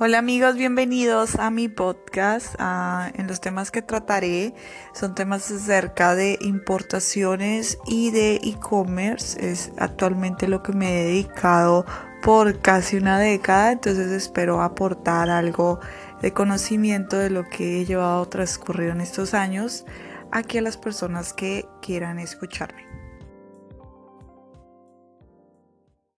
Hola amigos, bienvenidos a mi podcast. En los temas que trataré son temas acerca de importaciones y de e-commerce. Es actualmente lo que me he dedicado por casi una década, entonces espero aportar algo de conocimiento de lo que he llevado transcurrido en estos años aquí a las personas que quieran escucharme.